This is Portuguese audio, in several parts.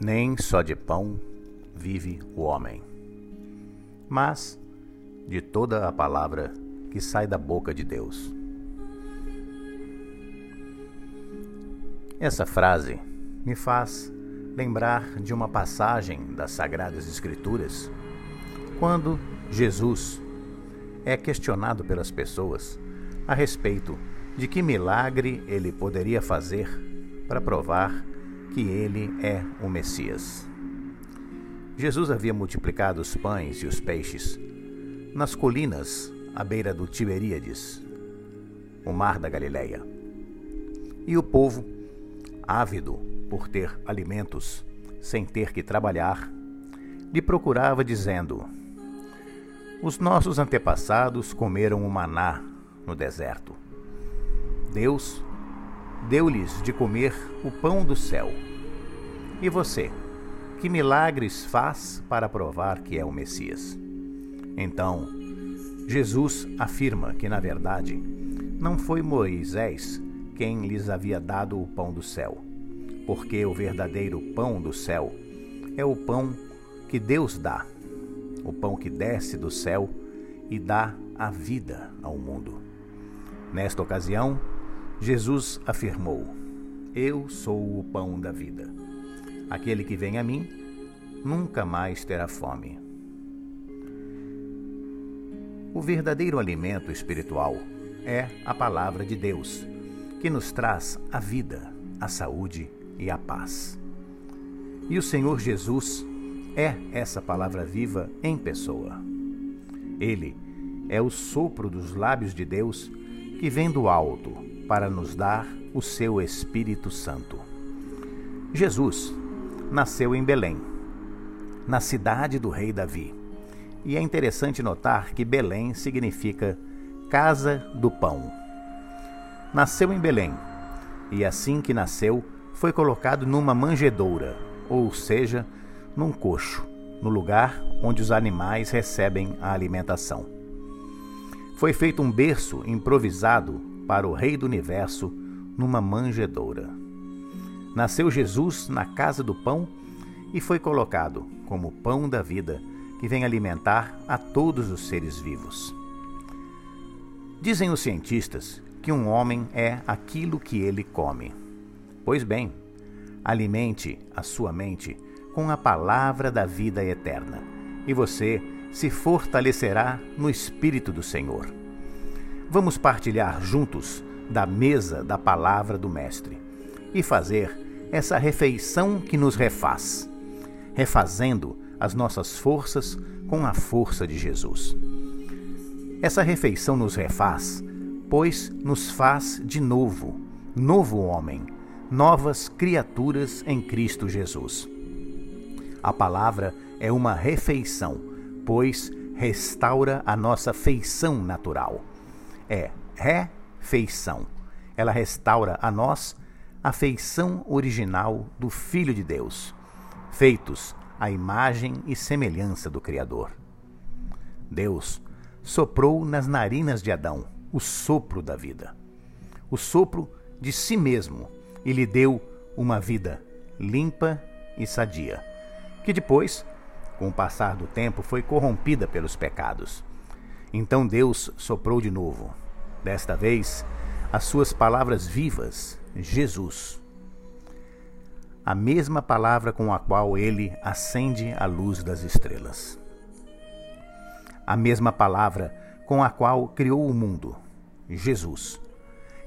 Nem só de pão vive o homem, mas de toda a palavra que sai da boca de Deus. Essa frase me faz lembrar de uma passagem das Sagradas Escrituras, quando Jesus é questionado pelas pessoas a respeito de que milagre ele poderia fazer para provar que ele é o Messias. Jesus havia multiplicado os pães e os peixes nas colinas à beira do Tiberíades, o mar da Galileia. E o povo, ávido por ter alimentos sem ter que trabalhar, lhe procurava dizendo: Os nossos antepassados comeram o maná no deserto. Deus deu-lhes de comer o pão do céu. E você, que milagres faz para provar que é o Messias? Então, Jesus afirma que, na verdade, não foi Moisés quem lhes havia dado o pão do céu, porque o verdadeiro pão do céu é o pão que Deus dá, o pão que desce do céu e dá a vida ao mundo. Nesta ocasião, Jesus afirmou: Eu sou o pão da vida. Aquele que vem a mim nunca mais terá fome. O verdadeiro alimento espiritual é a palavra de Deus, que nos traz a vida, a saúde e a paz. E o Senhor Jesus é essa palavra viva em pessoa. Ele é o sopro dos lábios de Deus que vem do alto para nos dar o seu Espírito Santo. Jesus nasceu em Belém, na cidade do rei Davi. E é interessante notar que Belém significa casa do pão. Nasceu em Belém, e assim que nasceu, foi colocado numa manjedoura, ou seja, num coxo, no lugar onde os animais recebem a alimentação. Foi feito um berço improvisado para o Rei do Universo numa manjedoura. Nasceu Jesus na casa do pão e foi colocado como pão da vida que vem alimentar a todos os seres vivos. Dizem os cientistas que um homem é aquilo que ele come. Pois bem, alimente a sua mente com a palavra da vida eterna, e você se fortalecerá no Espírito do Senhor. Vamos partilhar juntos da mesa da palavra do Mestre e fazer essa refeição que nos refaz, refazendo as nossas forças com a força de Jesus. Essa refeição nos refaz, pois nos faz de novo, novo homem, novas criaturas em Cristo Jesus. A palavra é uma refeição, pois restaura a nossa feição natural é refeição. Ela restaura a nós a feição original do Filho de Deus, feitos à imagem e semelhança do Criador. Deus soprou nas narinas de Adão o sopro da vida, o sopro de si mesmo, e lhe deu uma vida limpa e sadia, que depois, com o passar do tempo, foi corrompida pelos pecados. Então Deus soprou de novo, desta vez, as suas palavras vivas, Jesus. A mesma palavra com a qual ele acende a luz das estrelas. A mesma palavra com a qual criou o mundo, Jesus,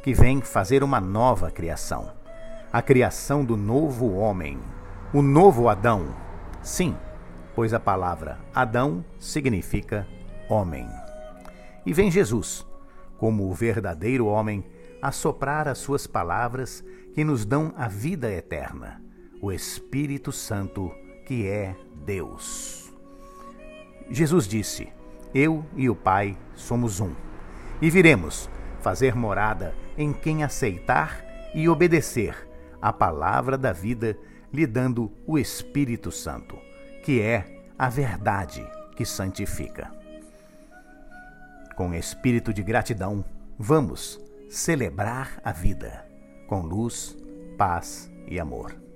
que vem fazer uma nova criação, a criação do novo homem, o novo Adão. Sim, pois a palavra Adão significa homem. E vem Jesus, como o verdadeiro homem, a soprar as suas palavras que nos dão a vida eterna, o Espírito Santo, que é Deus. Jesus disse: Eu e o Pai somos um, e viremos fazer morada em quem aceitar e obedecer a palavra da vida, lhe dando o Espírito Santo, que é a verdade que santifica com espírito de gratidão, vamos celebrar a vida com luz, paz e amor.